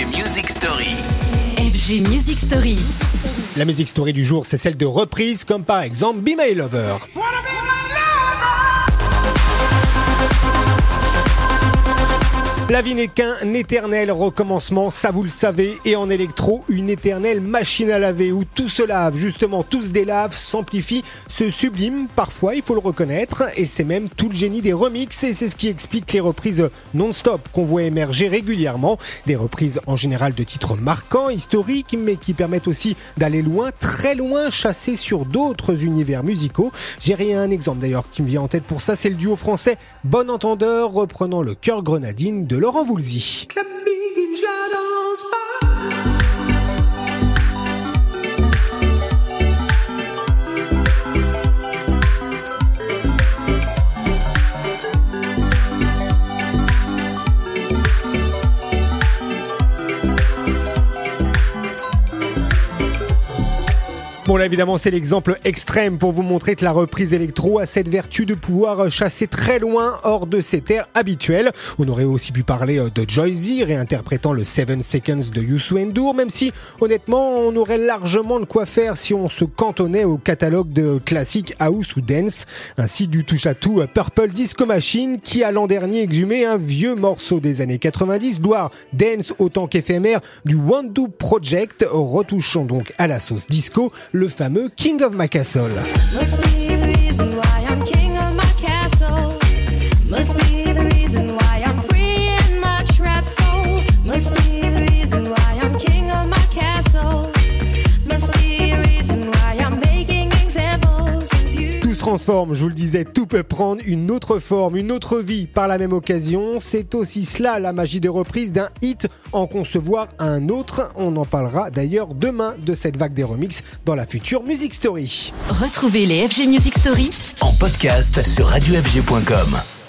FG Music Story. FG Music Story. La musique story du jour, c'est celle de reprises, comme par exemple Be My Lover. La vie n'est qu'un éternel recommencement, ça vous le savez, et en électro, une éternelle machine à laver où tout se lave, justement, tout se délave, s'amplifie, se sublime, parfois, il faut le reconnaître, et c'est même tout le génie des remixes, et c'est ce qui explique les reprises non-stop qu'on voit émerger régulièrement, des reprises en général de titres marquants, historiques, mais qui permettent aussi d'aller loin, très loin, chasser sur d'autres univers musicaux. J'ai un exemple d'ailleurs qui me vient en tête pour ça, c'est le duo français Bon Entendeur reprenant le cœur grenadine de Laurent Voulzy. Bon là évidemment c'est l'exemple extrême pour vous montrer que la reprise électro a cette vertu de pouvoir chasser très loin hors de ses terres habituelles. On aurait aussi pu parler euh, de Joyzy réinterprétant le 7 Seconds de Youssou N'Dour même si honnêtement on aurait largement de quoi faire si on se cantonnait au catalogue de classiques house ou dance ainsi du touche-à-tout Purple Disco Machine qui a l'an dernier exhumé un vieux morceau des années 90 gloire dance autant qu'éphémère du Do Project retouchant donc à la sauce disco fameux King of My Castle. Transforme, je vous le disais, tout peut prendre une autre forme, une autre vie par la même occasion. C'est aussi cela la magie de reprise d'un hit, en concevoir un autre. On en parlera d'ailleurs demain de cette vague des remixes dans la future Music Story. Retrouvez les FG Music Story En podcast sur radiofg.com.